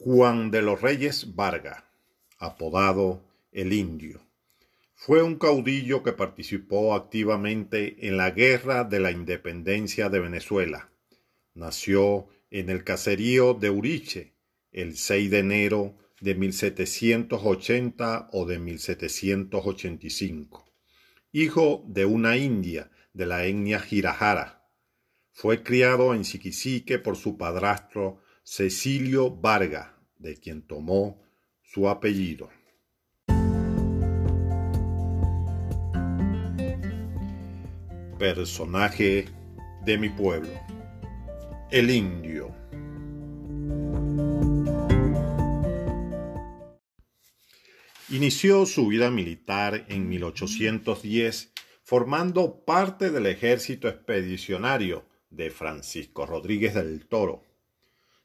Juan de los Reyes Vargas, apodado el Indio, fue un caudillo que participó activamente en la Guerra de la Independencia de Venezuela. Nació en el caserío de Uriche el 6 de enero de 1780 o de 1785. Hijo de una india de la etnia Girajara. Fue criado en Siquisique por su padrastro Cecilio Varga, de quien tomó su apellido. Personaje de mi pueblo. El indio. Inició su vida militar en 1810 formando parte del ejército expedicionario de Francisco Rodríguez del Toro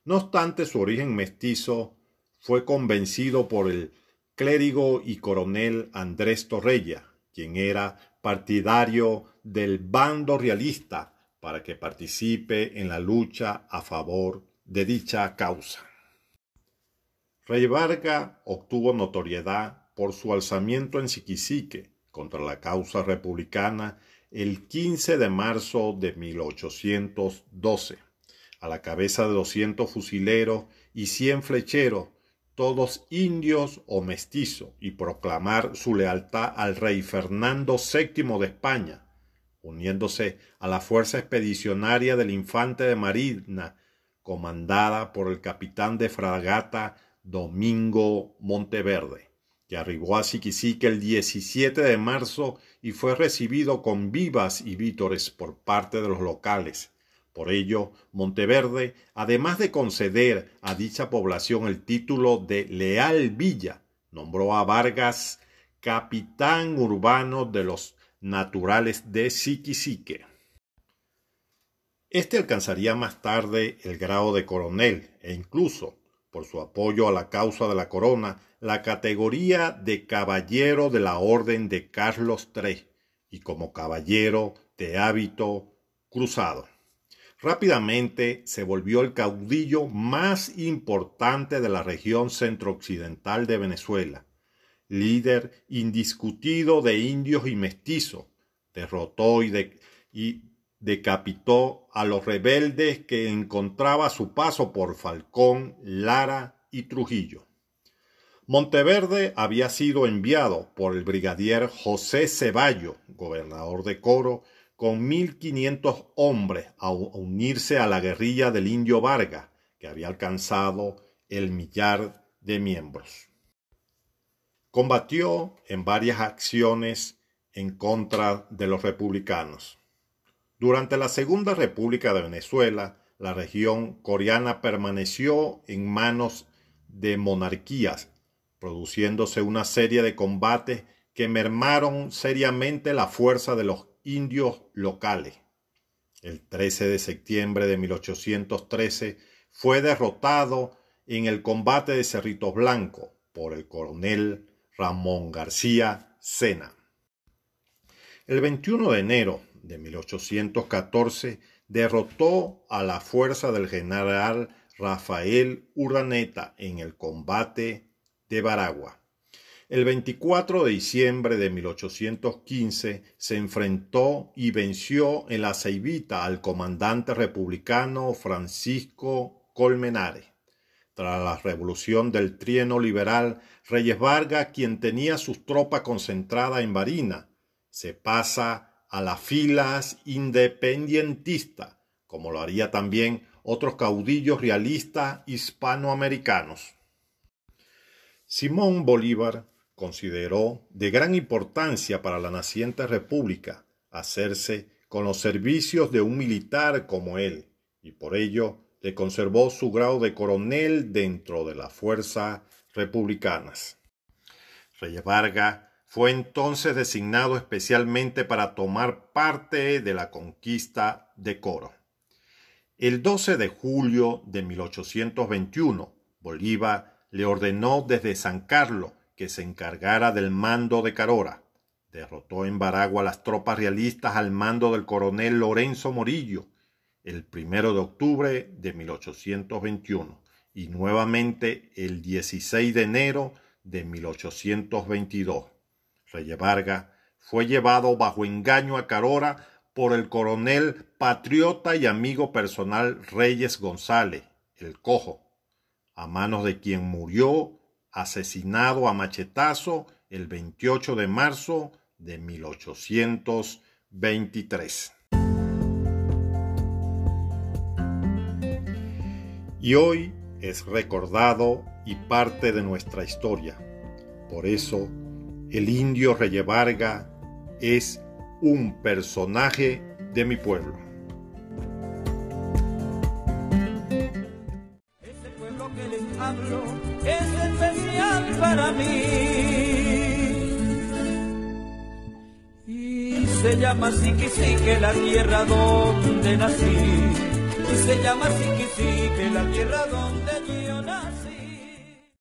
no obstante su origen mestizo, fue convencido por el clérigo y coronel Andrés Torreya, quien era partidario del bando realista para que participe en la lucha a favor de dicha causa. Rey Varga obtuvo notoriedad por su alzamiento en Siquisique contra la causa republicana el 15 de marzo de 1812 a la cabeza de doscientos fusileros y cien flecheros, todos indios o mestizos, y proclamar su lealtad al rey Fernando VII de España, uniéndose a la fuerza expedicionaria del infante de Marina, comandada por el capitán de fragata Domingo Monteverde, que arribó a Siquisique el 17 de marzo y fue recibido con vivas y vítores por parte de los locales, por ello, Monteverde, además de conceder a dicha población el título de Leal Villa, nombró a Vargas capitán urbano de los naturales de Siquisique. Este alcanzaría más tarde el grado de coronel e incluso, por su apoyo a la causa de la corona, la categoría de caballero de la Orden de Carlos III y como caballero de hábito cruzado. Rápidamente se volvió el caudillo más importante de la región centrooccidental de Venezuela, líder indiscutido de indios y mestizos, derrotó y, y decapitó a los rebeldes que encontraba a su paso por Falcón, Lara y Trujillo. Monteverde había sido enviado por el brigadier José Ceballo, gobernador de Coro, con 1.500 hombres a unirse a la guerrilla del indio Vargas, que había alcanzado el millar de miembros. Combatió en varias acciones en contra de los republicanos. Durante la Segunda República de Venezuela, la región coreana permaneció en manos de monarquías, produciéndose una serie de combates que mermaron seriamente la fuerza de los indios locales. El 13 de septiembre de 1813 fue derrotado en el combate de Cerritos Blanco por el coronel Ramón García Sena. El 21 de enero de 1814 derrotó a la fuerza del general Rafael Urdaneta en el combate de Baragua. El 24 de diciembre de 1815 se enfrentó y venció en la Ceibita al comandante republicano Francisco Colmenares. Tras la revolución del trieno liberal, Reyes Vargas, quien tenía sus tropas concentradas en Barina, se pasa a las filas independentistas, como lo haría también otros caudillos realistas hispanoamericanos. Simón Bolívar consideró de gran importancia para la naciente república hacerse con los servicios de un militar como él, y por ello le conservó su grado de coronel dentro de las fuerzas republicanas. Reyes Vargas fue entonces designado especialmente para tomar parte de la conquista de Coro. El 12 de julio de 1821, Bolívar le ordenó desde San Carlos que se encargara del mando de Carora. Derrotó en Baragua las tropas realistas al mando del coronel Lorenzo Morillo el primero de octubre de 1821 y nuevamente el 16 de enero de 1822. Reyes Vargas fue llevado bajo engaño a Carora por el coronel patriota y amigo personal Reyes González, el Cojo, a manos de quien murió asesinado a machetazo el 28 de marzo de 1823. Y hoy es recordado y parte de nuestra historia. Por eso, el indio Reyevarga es un personaje de mi pueblo. Ese pueblo que les para mí. Y se llama que la tierra donde nací. Y se llama que la tierra donde.